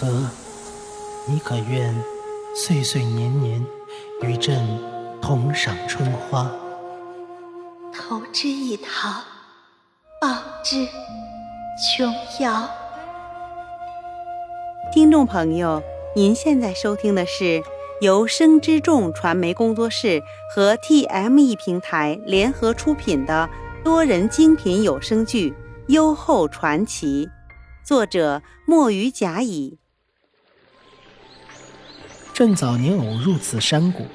和，你可愿岁岁年年与朕同赏春花？投之以桃，报之琼瑶。听众朋友，您现在收听的是由生之众传媒工作室和 TME 平台联合出品的多人精品有声剧《优厚传奇》，作者墨鱼甲乙。朕早年偶入此山谷，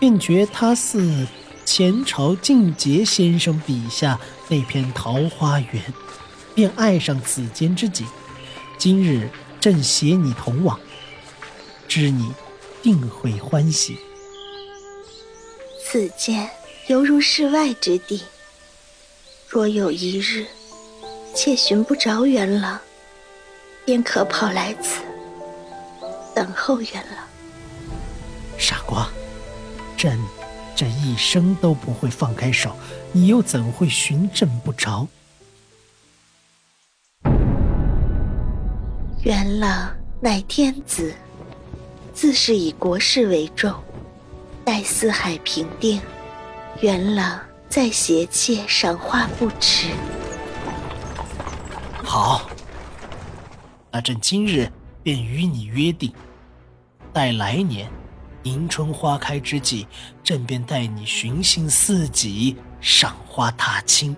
便觉它似前朝静节先生笔下那片桃花源，便爱上此间之景。今日朕携你同往，知你定会欢喜。此间犹如世外之地，若有一日妾寻不着元郎，便可跑来此等候元郎。傻瓜，朕这一生都不会放开手，你又怎会寻朕不着？元朗乃天子，自是以国事为重。待四海平定，元朗再携妾赏花不迟。好，那朕今日便与你约定，待来年。迎春花开之际，朕便带你寻衅四己，赏花踏青。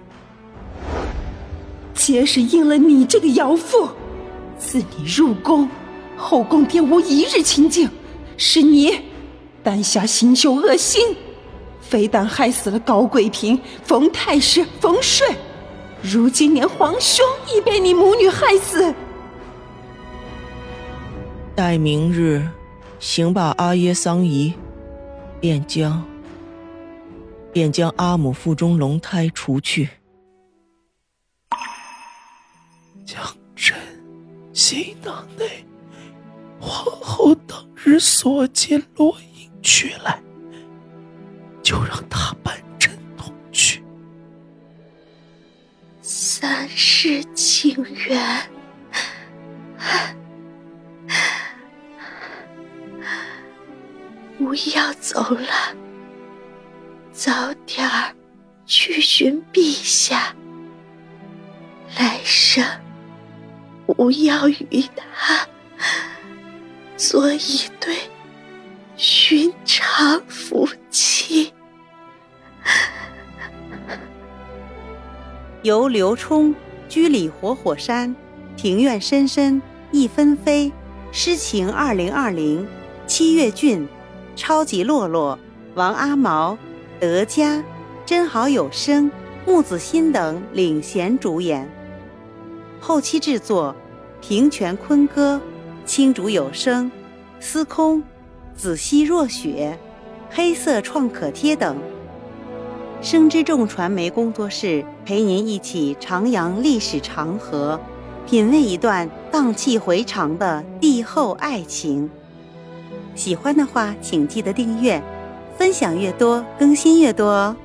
皆是应了你这个姚妇，自你入宫，后宫便无一日清静。是你丹霞心秀恶心，非但害死了高贵嫔、冯太师、冯顺，如今连皇兄亦被你母女害死。待明日。行罢阿耶桑仪，便将便将阿母腹中龙胎除去，将朕行囊内皇后当日所见落影取来，就让他伴朕同去。三世情缘。不要走了，早点儿去寻陛下。来生不要与他做一对寻常夫妻。由刘冲、居里活火山、庭院深深一纷飞、诗情二零二零、七月俊。超级洛洛、王阿毛、德嘉、真好有声、木子欣等领衔主演。后期制作：平泉坤歌、青竹有声、司空、子熙若雪、黑色创可贴等。生之众传媒工作室陪您一起徜徉历史长河，品味一段荡气回肠的帝后爱情。喜欢的话，请记得订阅，分享越多，更新越多哦。